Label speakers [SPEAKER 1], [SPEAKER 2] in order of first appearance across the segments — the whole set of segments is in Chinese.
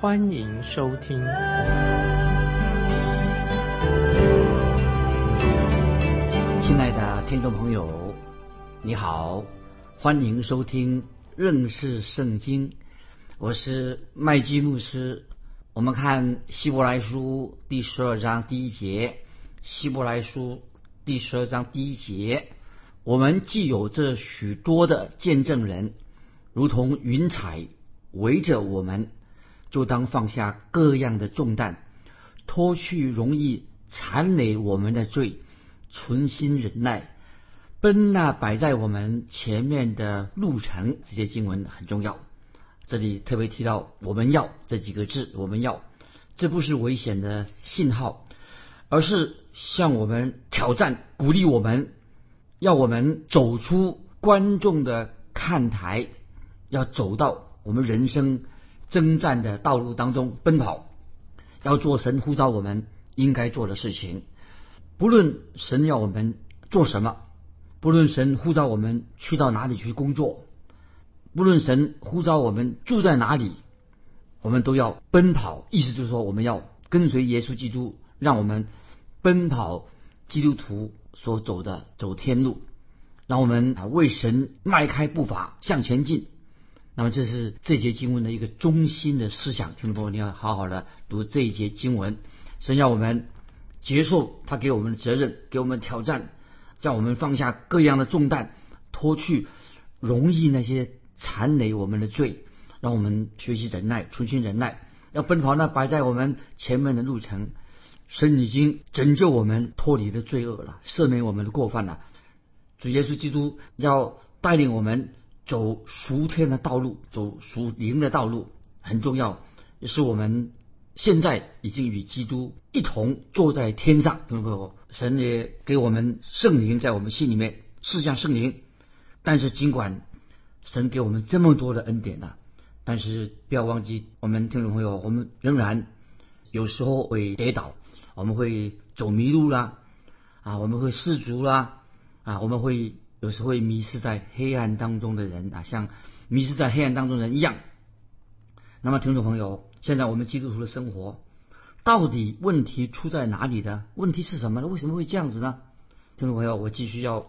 [SPEAKER 1] 欢迎收听。
[SPEAKER 2] 亲爱的听众朋友，你好，欢迎收听认识圣经。我是麦基牧师。我们看希伯来书第十二章第一节，希伯来书。第十二章第一节，我们既有这许多的见证人，如同云彩围着我们，就当放下各样的重担，脱去容易缠累我们的罪，存心忍耐，奔那摆在我们前面的路程。这些经文很重要，这里特别提到“我们要”这几个字，“我们要”，这不是危险的信号。而是向我们挑战，鼓励我们，要我们走出观众的看台，要走到我们人生征战的道路当中奔跑，要做神呼召我们应该做的事情。不论神要我们做什么，不论神呼召我们去到哪里去工作，不论神呼召我们住在哪里，我们都要奔跑。意思就是说，我们要跟随耶稣基督。让我们奔跑基督徒所走的走天路，让我们啊为神迈开步伐向前进。那么这是这节经文的一个中心的思想，听众朋友，你要好好的读这一节经文。神要我们接受他给我们的责任，给我们挑战，叫我们放下各样的重担，脱去容易那些残累我们的罪，让我们学习忍耐，重新忍耐，要奔跑那摆在我们前面的路程。神已经拯救我们脱离的罪恶了，赦免我们的过犯了。主耶稣基督要带领我们走赎天的道路，走赎灵的道路，很重要。是我们现在已经与基督一同坐在天上，朋友？神也给我们圣灵在我们心里面，赐下圣灵。但是尽管神给我们这么多的恩典了，但是不要忘记，我们听众朋友，我们仍然有时候会跌倒。我们会走迷路啦，啊，我们会失足啦，啊，我们会有时会迷失在黑暗当中的人啊，像迷失在黑暗当中人一样。那么，听众朋友，现在我们基督徒的生活到底问题出在哪里的？问题是什么呢？为什么会这样子呢？听众朋友，我继续要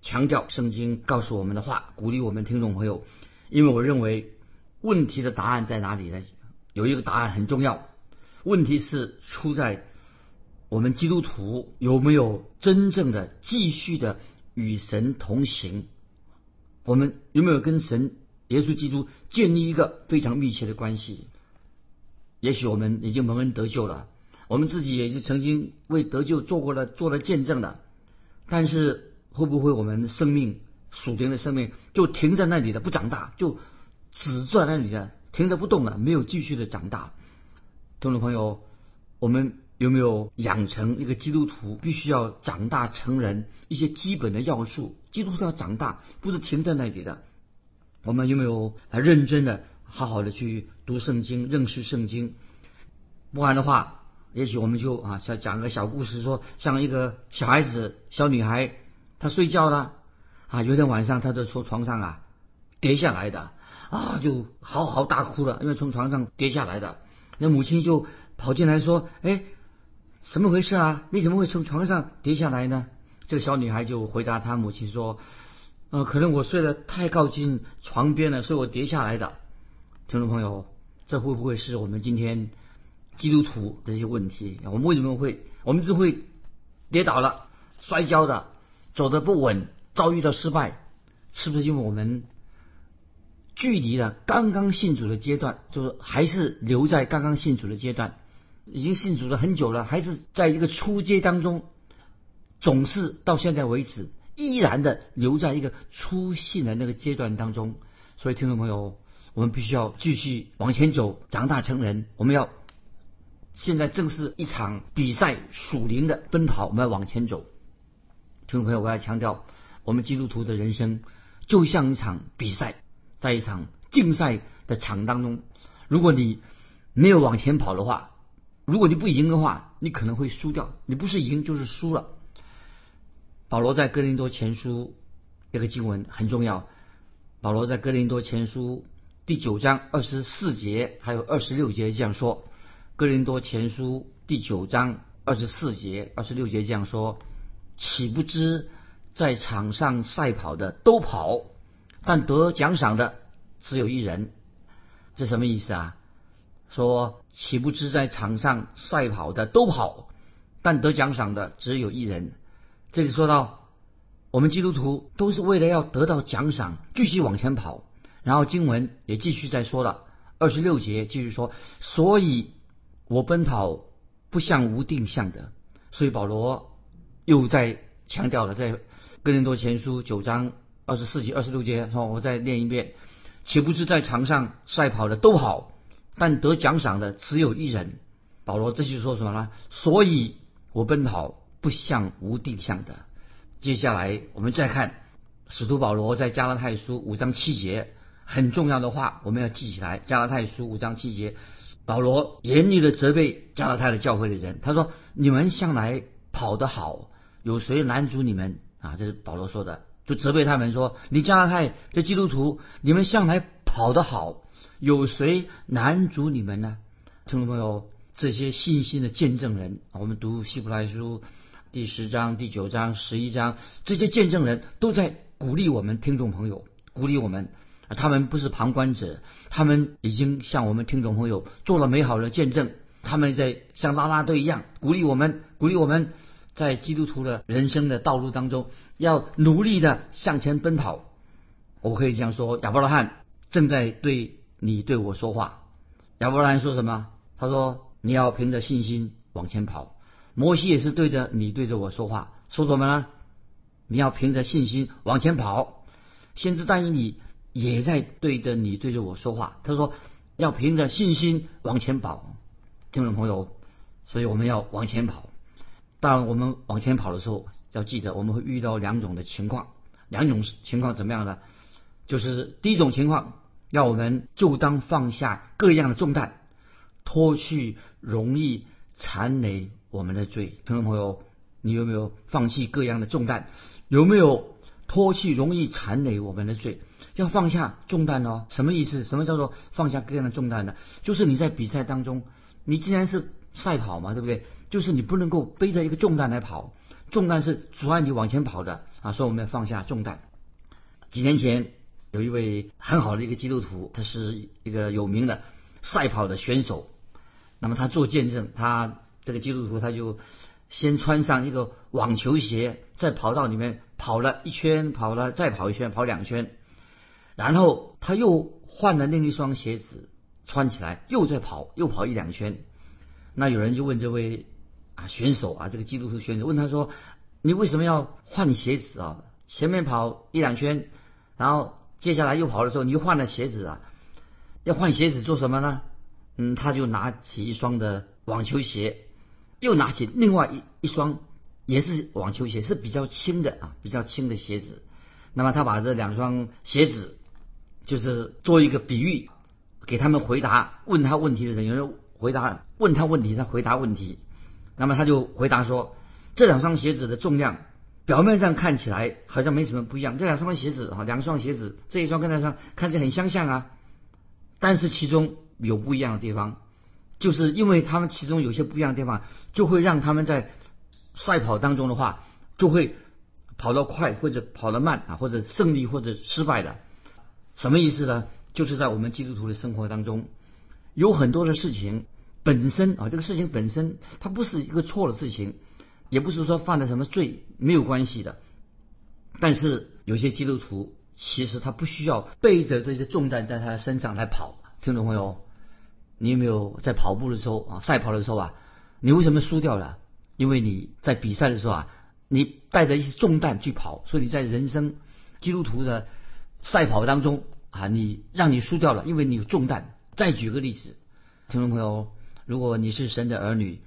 [SPEAKER 2] 强调圣经告诉我们的话，鼓励我们听众朋友，因为我认为问题的答案在哪里呢？有一个答案很重要，问题是出在。我们基督徒有没有真正的继续的与神同行？我们有没有跟神耶稣基督建立一个非常密切的关系？也许我们已经蒙恩得救了，我们自己也是曾经为得救做过了做了见证的。但是会不会我们生命属灵的生命就停在那里的不长大，就只在那里的停着不动了，没有继续的长大？听众朋友，我们。有没有养成一个基督徒必须要长大成人一些基本的要素？基督徒要长大，不是停在那里的。我们有没有啊认真的、好好的去读圣经、认识圣经？不然的话，也许我们就啊，想讲个小故事，说像一个小孩子、小女孩，她睡觉了啊，有一天晚上，她就从床上啊跌下来的啊，就嚎嚎大哭了，因为从床上跌下来的。那母亲就跑进来说：“哎。”怎么回事啊？你怎么会从床上跌下来呢？这个小女孩就回答她母亲说：“呃，可能我睡得太靠近床边了，所以我跌下来的。”听众朋友，这会不会是我们今天基督徒的一些问题？我们为什么会我们是会跌倒了、摔跤的、走得不稳、遭遇到失败？是不是因为我们距离了刚刚信主的阶段，就是还是留在刚刚信主的阶段？已经信主了很久了，还是在一个初阶当中，总是到现在为止依然的留在一个初信的那个阶段当中。所以，听众朋友，我们必须要继续往前走，长大成人。我们要现在正是一场比赛，属灵的奔跑，我们要往前走。听众朋友，我要强调，我们基督徒的人生就像一场比赛，在一场竞赛的场当中，如果你没有往前跑的话，如果你不赢的话，你可能会输掉。你不是赢就是输了。保罗在哥林多前书这个经文很重要。保罗在哥林多前书第九章二十四节还有二十六节这样说。哥林多前书第九章二十四节、二十六节这样说：“岂不知在场上赛跑的都跑，但得奖赏的只有一人。”这什么意思啊？说岂不知在场上赛跑的都跑，但得奖赏的只有一人。这里说到，我们基督徒都是为了要得到奖赏，继续往前跑。然后经文也继续在说了，二十六节继续说，所以。我奔跑不像无定向的，所以保罗又在强调了，在哥林多前书九章二十四节、二十六节，说我再念一遍：岂不知在场上赛跑的都跑，但得奖赏的只有一人。保罗这就说什么呢？所以我奔跑不像无定向的。接下来我们再看使徒保罗在加拉太书五章七节很重要的话，我们要记起来。加拉太书五章七节。保罗严厉的责备加拉太的教会的人，他说：“你们向来跑得好，有谁拦阻你们啊？”这是保罗说的，就责备他们说：“你加拉太的基督徒，你们向来跑得好，有谁难阻你们呢？”听众朋友，这些信心的见证人，我们读希伯来书第十章、第九章、十一章，这些见证人都在鼓励我们听众朋友，鼓励我们。他们不是旁观者，他们已经向我们听众朋友做了美好的见证。他们在像拉拉队一样鼓励我们，鼓励我们在基督徒的人生的道路当中要努力的向前奔跑。我可以这样说：亚伯拉罕正在对你对我说话。亚伯兰说什么？他说：“你要凭着信心往前跑。”摩西也是对着你对着我说话，说什么呢？你要凭着信心往前跑。先知答应你。也在对着你对着我说话。他说要凭着信心往前跑，听众朋友，所以我们要往前跑。当我们往前跑的时候，要记得我们会遇到两种的情况，两种情况怎么样呢？就是第一种情况，要我们就当放下各样的重担，脱去容易缠累我们的罪。听众朋友，你有没有放弃各样的重担？有没有脱去容易缠累我们的罪？要放下重担哦，什么意思？什么叫做放下各样的重担呢？就是你在比赛当中，你既然是赛跑嘛，对不对？就是你不能够背着一个重担来跑，重担是阻碍你往前跑的啊。所以我们要放下重担。几年前有一位很好的一个基督徒，他是一个有名的赛跑的选手。那么他做见证，他这个基督徒他就先穿上一个网球鞋，在跑道里面跑了一圈，跑了再跑一圈，跑两圈。然后他又换了另一双鞋子穿起来，又在跑，又跑一两圈。那有人就问这位啊选手啊，这个基督徒选手问他说：“你为什么要换鞋子啊？前面跑一两圈，然后接下来又跑的时候，你又换了鞋子啊？要换鞋子做什么呢？”嗯，他就拿起一双的网球鞋，又拿起另外一一双也是网球鞋，是比较轻的啊，比较轻的鞋子。那么他把这两双鞋子。就是做一个比喻，给他们回答问他问题的人，有人回答问他问题，他回答问题。那么他就回答说，这两双鞋子的重量表面上看起来好像没什么不一样。这两双鞋子啊，两双鞋子，这一双跟那双看起来很相像啊，但是其中有不一样的地方，就是因为他们其中有些不一样的地方，就会让他们在赛跑当中的话，就会跑得快或者跑得慢啊，或者胜利或者失败的。什么意思呢？就是在我们基督徒的生活当中，有很多的事情本身啊，这个事情本身它不是一个错的事情，也不是说犯了什么罪没有关系的。但是有些基督徒其实他不需要背着这些重担在他的身上来跑。听众朋友，你有没有在跑步的时候啊，赛跑的时候啊，你为什么输掉了？因为你在比赛的时候啊，你带着一些重担去跑，所以你在人生基督徒的。赛跑当中啊，你让你输掉了，因为你有重担。再举个例子，听众朋友，如果你是神的儿女，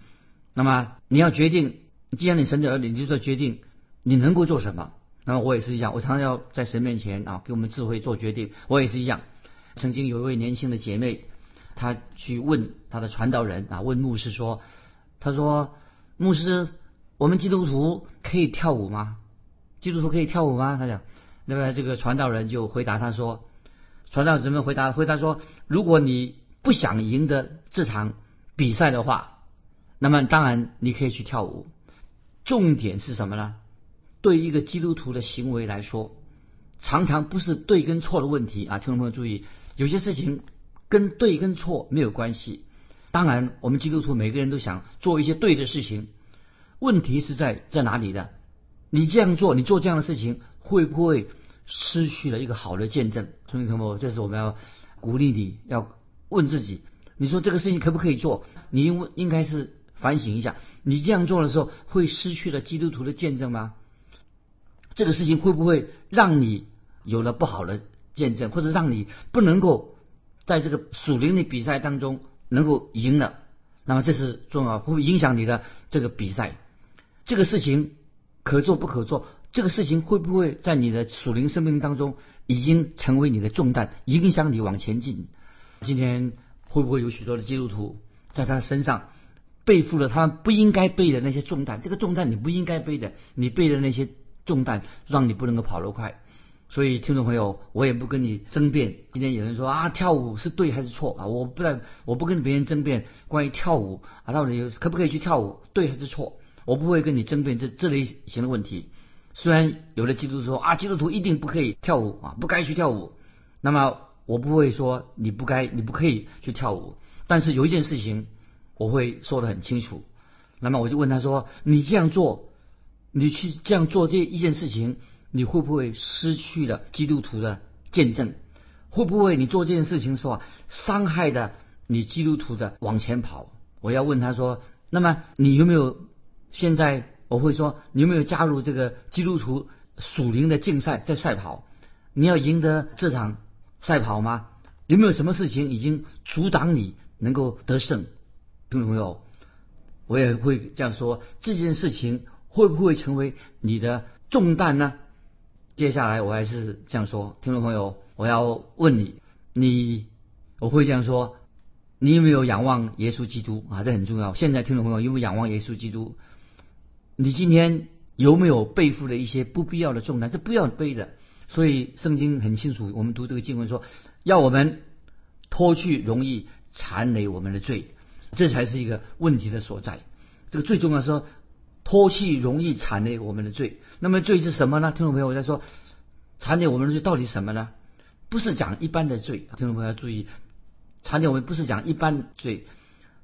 [SPEAKER 2] 那么你要决定，既然你神的儿女，你就做决定你能够做什么。那么我也是一样，我常常要在神面前啊，给我们智慧做决定。我也是一样。曾经有一位年轻的姐妹，她去问她的传道人啊，问牧师说：“她说牧师，我们基督徒可以跳舞吗？基督徒可以跳舞吗？”她讲，那么这个传道人就回答她说：“传道人们回答回答说，如果你不想赢得这场比赛的话，那么当然你可以去跳舞。重点是什么呢？”对一个基督徒的行为来说，常常不是对跟错的问题啊！听众朋友注意，有些事情跟对跟错没有关系。当然，我们基督徒每个人都想做一些对的事情，问题是在在哪里的？你这样做，你做这样的事情，会不会失去了一个好的见证？兄弟朋友，这是我们要鼓励你要问自己：你说这个事情可不可以做？你应应该是反省一下，你这样做的时候，会失去了基督徒的见证吗？这个事情会不会让你有了不好的见证，或者让你不能够在这个属灵的比赛当中能够赢了？那么这是重要，会不会影响你的这个比赛？这个事情可做不可做？这个事情会不会在你的属灵生命当中已经成为你的重担，影响你往前进？今天会不会有许多的基督徒在他身上背负了他不应该背的那些重担？这个重担你不应该背的，你背的那些。重担让你不能够跑得快，所以听众朋友，我也不跟你争辩。今天有人说啊，跳舞是对还是错啊？我不在，我不跟别人争辩关于跳舞啊，到底可不可以去跳舞，对还是错？我不会跟你争辩这这类型的问题。虽然有的基督徒说啊，基督徒一定不可以跳舞啊，不该去跳舞。那么我不会说你不该，你不可以去跳舞。但是有一件事情我会说得很清楚。那么我就问他说，你这样做？你去这样做这一件事情，你会不会失去了基督徒的见证？会不会你做这件事情的时候伤害的你基督徒的往前跑？我要问他说：那么你有没有现在？我会说你有没有加入这个基督徒属灵的竞赛，在赛跑？你要赢得这场赛跑吗？有没有什么事情已经阻挡你能够得胜？听众朋友，我也会这样说这件事情。会不会成为你的重担呢？接下来我还是这样说，听众朋友，我要问你，你我会这样说，你有没有仰望耶稣基督啊？这很重要。现在听众朋友有没有仰望耶稣基督？你今天有没有背负了一些不必要的重担？这不要背的。所以圣经很清楚，我们读这个经文说，要我们脱去容易缠累我们的罪，这才是一个问题的所在。这个最重要说。脱气容易缠累我们的罪，那么罪是什么呢？听众朋友，我在说缠累我们的罪到底什么呢？不是讲一般的罪，听众朋友要注意，缠累我们不是讲一般罪，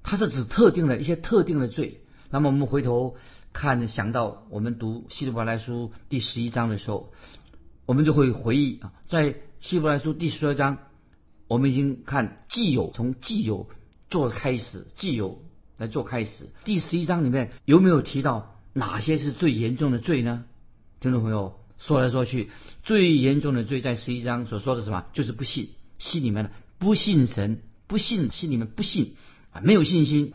[SPEAKER 2] 它是指特定的一些特定的罪。那么我们回头看，想到我们读希伯来书第十一章的时候，我们就会回忆啊，在希伯来书第十二章，我们已经看既有从既有做开始，既有来做开始。第十一章里面有没有提到？哪些是最严重的罪呢？听众朋友说来说去，最严重的罪在十一章所说的什么？就是不信，心里面的不信神，不信心里面不信啊，没有信心，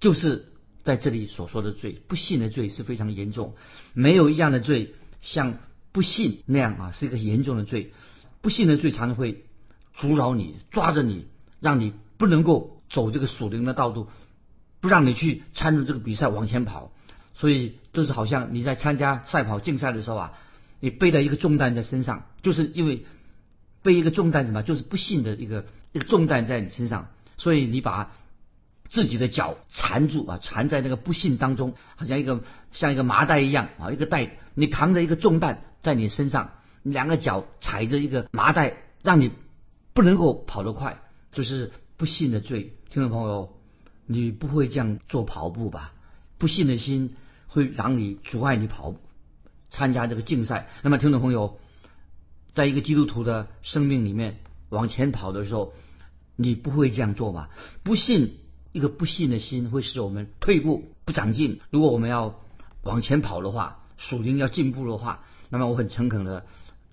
[SPEAKER 2] 就是在这里所说的罪。不信的罪是非常严重，没有一样的罪像不信那样啊，是一个严重的罪。不信的罪常常会阻扰你，抓着你，让你不能够走这个属灵的道路，不让你去参与这个比赛往前跑。所以就是好像你在参加赛跑竞赛的时候啊，你背了一个重担在身上，就是因为背一个重担什么，就是不幸的一个一个重担在你身上，所以你把自己的脚缠住啊，缠在那个不幸当中，好像一个像一个麻袋一样啊，一个袋，你扛着一个重担在你身上，两个脚踩着一个麻袋，让你不能够跑得快，就是不幸的罪。听众朋友，你不会这样做跑步吧？不幸的心。会让你阻碍你跑参加这个竞赛。那么，听众朋友，在一个基督徒的生命里面往前跑的时候，你不会这样做吧？不信，一个不信的心会使我们退步不长进。如果我们要往前跑的话，属灵要进步的话，那么我很诚恳的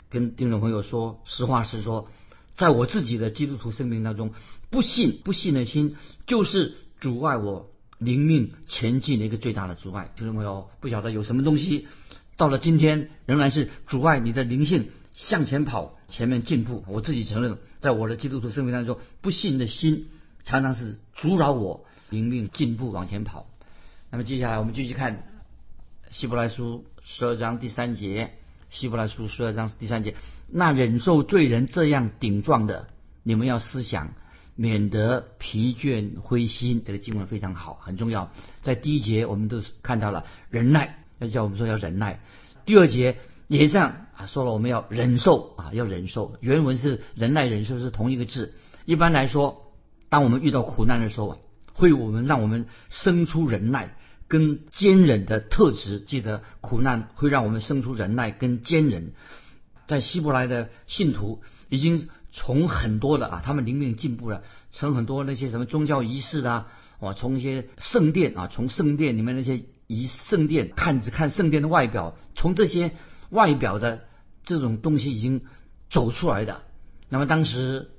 [SPEAKER 2] 跟听众朋友说，实话实说，在我自己的基督徒生命当中，不信不信的心就是阻碍我灵命前进的一个最大的阻碍。听众朋友，不晓得有什么东西到了今天仍然是阻碍你的灵性向前跑、前面进步。我自己承认，在我的基督徒生命当中，不信的心常常是阻扰我灵命进步往前跑。那么接下来我们继续看希伯来书十二章第三节。希伯来书十二章第三节，那忍受罪人这样顶撞的，你们要思想，免得疲倦灰心。这个经文非常好，很重要。在第一节我们都看到了忍耐，要叫我们说要忍耐。第二节也这样啊，说了我们要忍受啊，要忍受。原文是忍耐忍受是同一个字。一般来说，当我们遇到苦难的时候，会我们让我们生出忍耐。跟坚忍的特质，记得苦难会让我们生出忍耐跟坚忍。在希伯来的信徒已经从很多的啊，他们灵命进步了，从很多那些什么宗教仪式啊，哇，从一些圣殿啊，从圣殿里面那些仪圣殿看只看圣殿的外表，从这些外表的这种东西已经走出来的。那么当时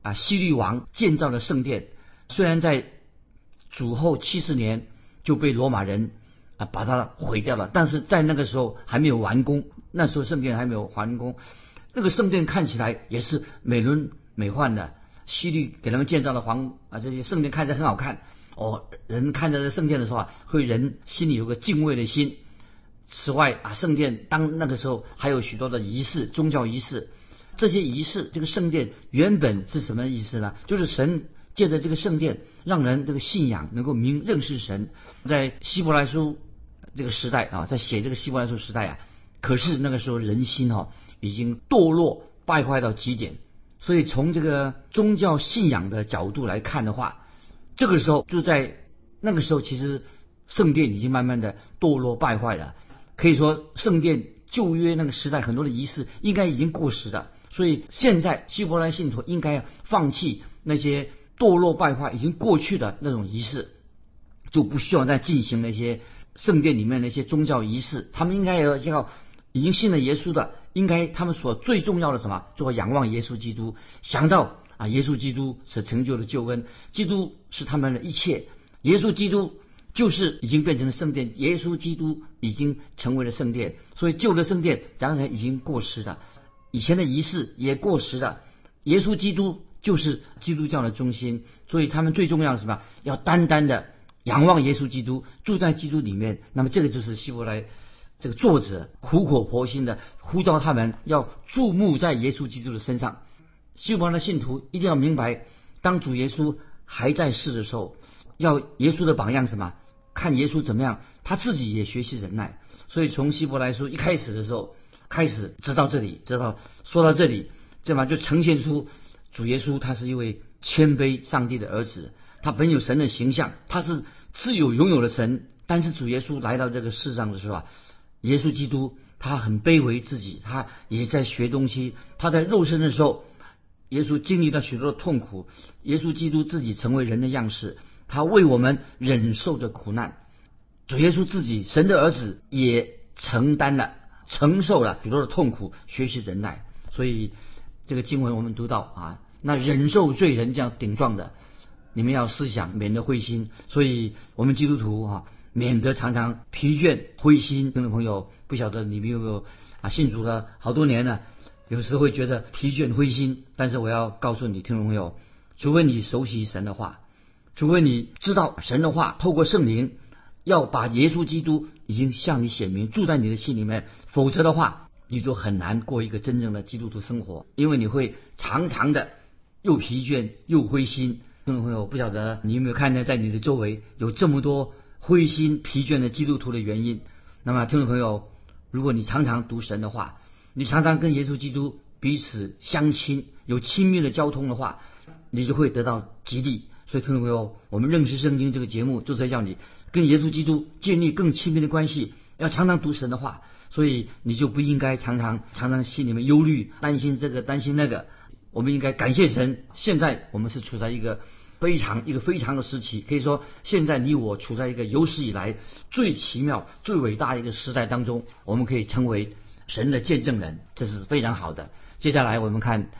[SPEAKER 2] 啊，希律王建造的圣殿，虽然在主后七十年。就被罗马人啊把它毁掉了，但是在那个时候还没有完工，那时候圣殿还没有完工，那个圣殿看起来也是美轮美奂的，希律给他们建造的皇啊这些圣殿看着很好看哦，人看着这圣殿的时候啊，会人心里有个敬畏的心。此外啊，圣殿当那个时候还有许多的仪式，宗教仪式，这些仪式这个圣殿原本是什么意思呢？就是神。借着这个圣殿，让人这个信仰能够明认识神。在希伯来书这个时代啊，在写这个希伯来书时代啊，可是那个时候人心哈已经堕落败坏到极点。所以从这个宗教信仰的角度来看的话，这个时候就在那个时候，其实圣殿已经慢慢的堕落败坏了。可以说，圣殿旧约那个时代很多的仪式应该已经过时了。所以现在希伯来信徒应该放弃那些。堕落败坏已经过去的那种仪式，就不需要再进行那些圣殿里面那些宗教仪式。他们应该要要已经信了耶稣的，应该他们所最重要的什么？做仰望耶稣基督，想到啊，耶稣基督所成就的救恩，基督是他们的一切。耶稣基督就是已经变成了圣殿，耶稣基督已经成为了圣殿。所以旧的圣殿当然已经过时了，以前的仪式也过时了。耶稣基督。就是基督教的中心，所以他们最重要的什么？要单单的仰望耶稣基督，住在基督里面。那么这个就是希伯来这个作者苦口婆心的呼召他们要注目在耶稣基督的身上。希伯来的信徒一定要明白，当主耶稣还在世的时候，要耶稣的榜样什么？看耶稣怎么样，他自己也学习忍耐。所以从希伯来书一开始的时候开始，直到这里，直到说到这里，这嘛就呈现出。主耶稣他是一位谦卑上帝的儿子，他本有神的形象，他是自有拥有的神。但是主耶稣来到这个世上的时候啊，耶稣基督他很卑微自己，他也在学东西。他在肉身的时候，耶稣经历了许多的痛苦。耶稣基督自己成为人的样式，他为我们忍受着苦难。主耶稣自己神的儿子也承担了、承受了许多的痛苦，学习忍耐。所以这个经文我们读到啊。那忍受罪人这样顶撞的，你们要思想，免得灰心。所以，我们基督徒啊，免得常常疲倦、灰心。听众朋友，不晓得你们有没有啊？信主了好多年了，有时会觉得疲倦、灰心。但是我要告诉你，听众朋友，除非你熟悉神的话，除非你知道神的话，透过圣灵要把耶稣基督已经向你显明，住在你的心里面，否则的话，你就很难过一个真正的基督徒生活，因为你会常常的。又疲倦又灰心，听众朋友，不晓得你有没有看见，在你的周围有这么多灰心疲倦的基督徒的原因？那么，听众朋友，如果你常常读神的话，你常常跟耶稣基督彼此相亲，有亲密的交通的话，你就会得到激励。所以，听众朋友，我们认识圣经这个节目，就是在叫你跟耶稣基督建立更亲密的关系，要常常读神的话，所以你就不应该常常常常心里面忧虑、担心这个担心那个。我们应该感谢神。现在我们是处在一个非常一个非常的时期，可以说现在你我处在一个有史以来最奇妙、最伟大的一个时代当中。我们可以成为神的见证人，这是非常好的。接下来我们看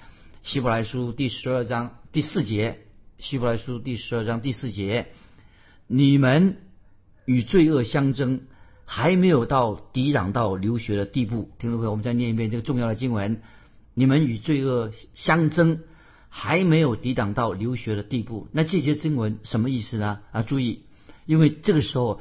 [SPEAKER 2] 希伯来书第十二章第四节。希伯来书第十二章第四节，你们与罪恶相争，还没有到抵挡到流血的地步。听众朋友，我们再念一遍这个重要的经文：你们与罪恶相争，还没有抵挡到流血的地步。那这些经文什么意思呢？啊，注意，因为这个时候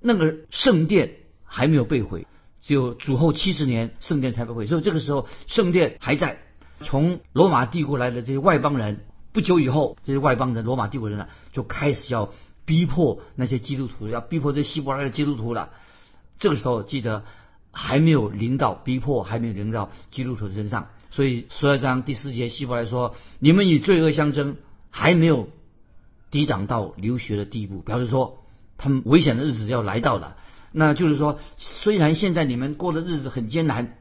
[SPEAKER 2] 那个圣殿还没有被毁，只有主后七十年圣殿才被毁，所以这个时候圣殿还在。从罗马帝国来的这些外邦人，不久以后，这些外邦人、罗马帝国人呢，就开始要逼迫那些基督徒，要逼迫这希伯来的基督徒了。这个时候，记得还没有临到逼迫，还没有临到基督徒身上。所以十二章第四节，希伯来说：“你们与罪恶相争，还没有抵挡到流血的地步。”表示说，他们危险的日子要来到了。那就是说，虽然现在你们过的日子很艰难，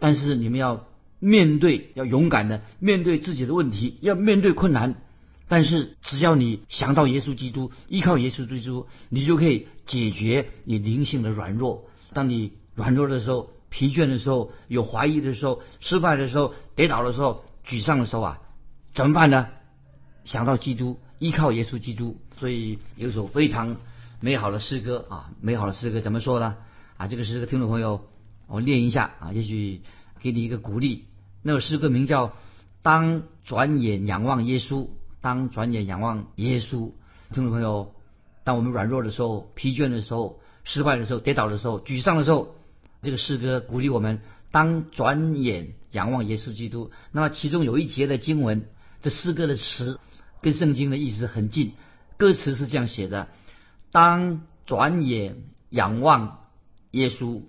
[SPEAKER 2] 但是你们要。面对要勇敢的面对自己的问题，要面对困难，但是只要你想到耶稣基督，依靠耶稣基督，你就可以解决你灵性的软弱。当你软弱的时候、疲倦的时候、有怀疑的时候、失败的时候、跌倒的时候、沮丧的时候啊，怎么办呢？想到基督，依靠耶稣基督。所以有一首非常美好的诗歌啊，美好的诗歌怎么说呢？啊，这个诗歌听众朋友，我念一下啊，也许。给你一个鼓励，那首诗歌名叫《当转眼仰望耶稣》。当转眼仰望耶稣，听众朋友，当我们软弱的时候、疲倦的时候、失败的时候、跌倒的时候、沮丧的时候，这个诗歌鼓励我们当转眼仰望耶稣基督。那么其中有一节的经文，这诗歌的词跟圣经的意思很近，歌词是这样写的：当转眼仰望耶稣，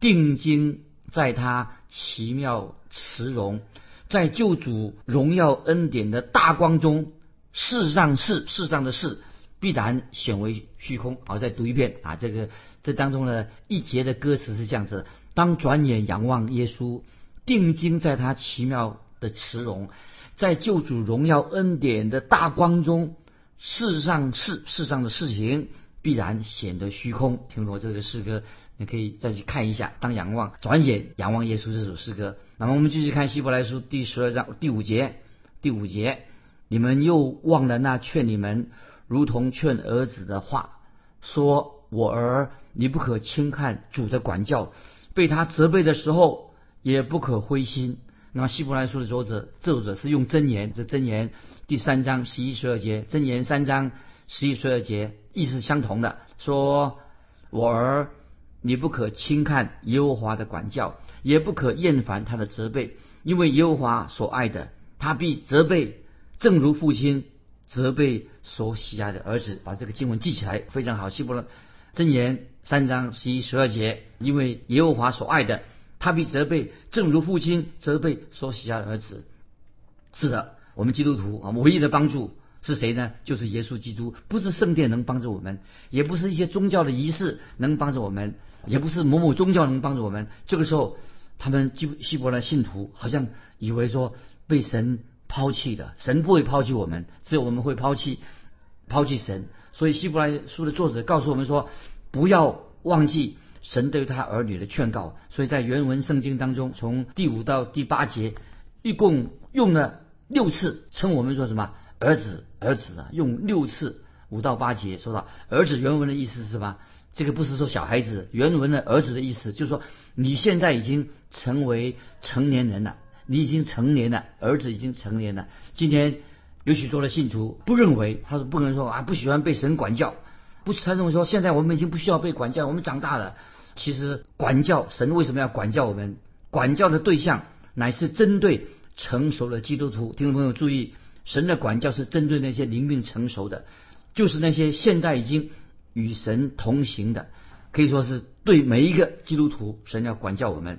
[SPEAKER 2] 定睛。在他奇妙慈容，在救主荣耀恩典的大光中，世上事世上的事必然显为虚空。好，再读一遍啊，这个这当中的一节的歌词是这样子：当转眼仰望耶稣，定睛在他奇妙的慈容，在救主荣耀恩典的大光中，世上事世上的事情。必然显得虚空。听过这个诗歌，你可以再去看一下。当仰望，转眼仰望耶稣这首诗歌。那么我们继续看希伯来书第十二章第五节。第五节，你们又忘了那劝你们如同劝儿子的话，说：“我儿，你不可轻看主的管教，被他责备的时候，也不可灰心。”那么希伯来书的作者作者是用箴言，这箴言第三章十一十二节，箴言三章。十一十二节意思相同的，说：“我儿，你不可轻看耶和华的管教，也不可厌烦他的责备，因为耶和华所爱的，他必责备，正如父亲责备所喜爱的儿子。”把这个经文记起来，非常好。希伯来箴言三章十一十二节，因为耶和华所爱的，他必责备，正如父亲责备所喜爱的儿子。是的，我们基督徒啊，唯一的帮助。是谁呢？就是耶稣基督，不是圣殿能帮助我们，也不是一些宗教的仪式能帮助我们，也不是某某宗教能帮助我们。这个时候，他们基希伯来信徒好像以为说被神抛弃的，神不会抛弃我们，只有我们会抛弃抛弃神。所以希伯来书的作者告诉我们说，不要忘记神对他儿女的劝告。所以在原文圣经当中，从第五到第八节，一共用了六次称我们说什么？儿子，儿子啊，用六次五到八节说到儿子。原文的意思是什么？这个不是说小孩子，原文的儿子的意思就是说你现在已经成为成年人了，你已经成年了，儿子已经成年了。今天有许多的信徒不认为，他说不可能说啊，不喜欢被神管教，不是他认为说现在我们已经不需要被管教，我们长大了。其实管教神为什么要管教我们？管教的对象乃是针对成熟的基督徒。听众朋友注意。神的管教是针对那些灵命成熟的，就是那些现在已经与神同行的，可以说是对每一个基督徒，神要管教我们。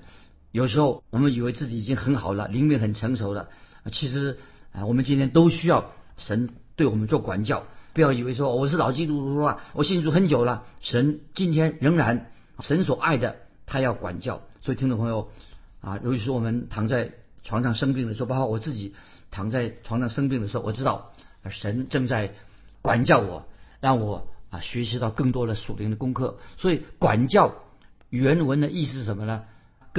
[SPEAKER 2] 有时候我们以为自己已经很好了，灵命很成熟了，其实啊，我们今天都需要神对我们做管教。不要以为说我是老基督徒了，我信主很久了，神今天仍然神所爱的，他要管教。所以听众朋友啊，尤其是我们躺在床上生病的时候，包括我自己。躺在床上生病的时候，我知道神正在管教我，让我啊学习到更多的属灵的功课。所以管教原文的意思是什么呢？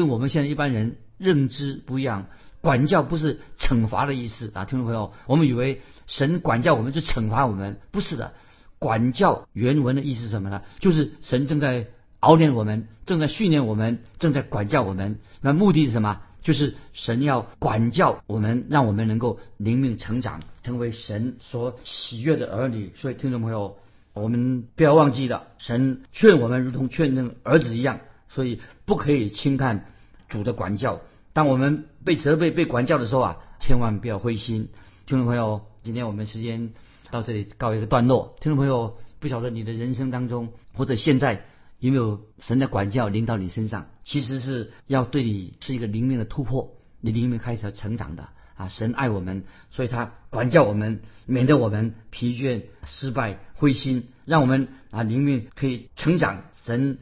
[SPEAKER 2] 跟我们现在一般人认知不一样。管教不是惩罚的意思啊，听众朋友，我们以为神管教我们就惩罚我们，不是的。管教原文的意思是什么呢？就是神正在熬练我们，正在训练我们，正在管教我们。那目的是什么？就是神要管教我们，让我们能够灵命成长，成为神所喜悦的儿女。所以，听众朋友，我们不要忘记了，神劝我们如同劝儿子一样，所以不可以轻看主的管教。当我们被责备、被管教的时候啊，千万不要灰心。听众朋友，今天我们时间到这里告一个段落。听众朋友，不晓得你的人生当中或者现在。有没有神的管教临到你身上？其实是要对你是一个灵命的突破，你灵命开始要成长的啊！神爱我们，所以他管教我们，免得我们疲倦、失败、灰心，让我们啊灵命可以成长。神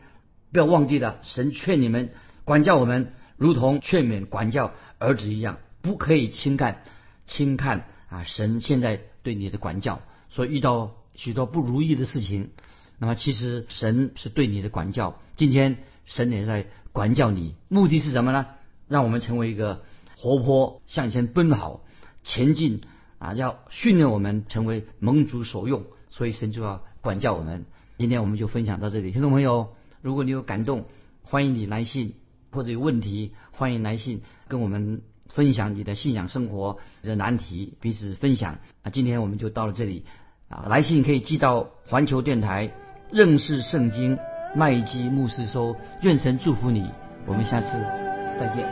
[SPEAKER 2] 不要忘记了，神劝你们管教我们，如同劝勉管教儿子一样，不可以轻看轻看啊！神现在对你的管教，所以遇到许多不如意的事情。那么，其实神是对你的管教。今天神也在管教你，目的是什么呢？让我们成为一个活泼向前奔跑、前进啊！要训练我们成为盟主所用，所以神就要管教我们。今天我们就分享到这里，听众朋友，如果你有感动，欢迎你来信，或者有问题，欢迎来信跟我们分享你的信仰生活的难题，彼此分享啊！今天我们就到了这里啊，来信可以寄到环球电台。认识圣经，麦基牧师说：“愿神祝福你，我们下次再见。”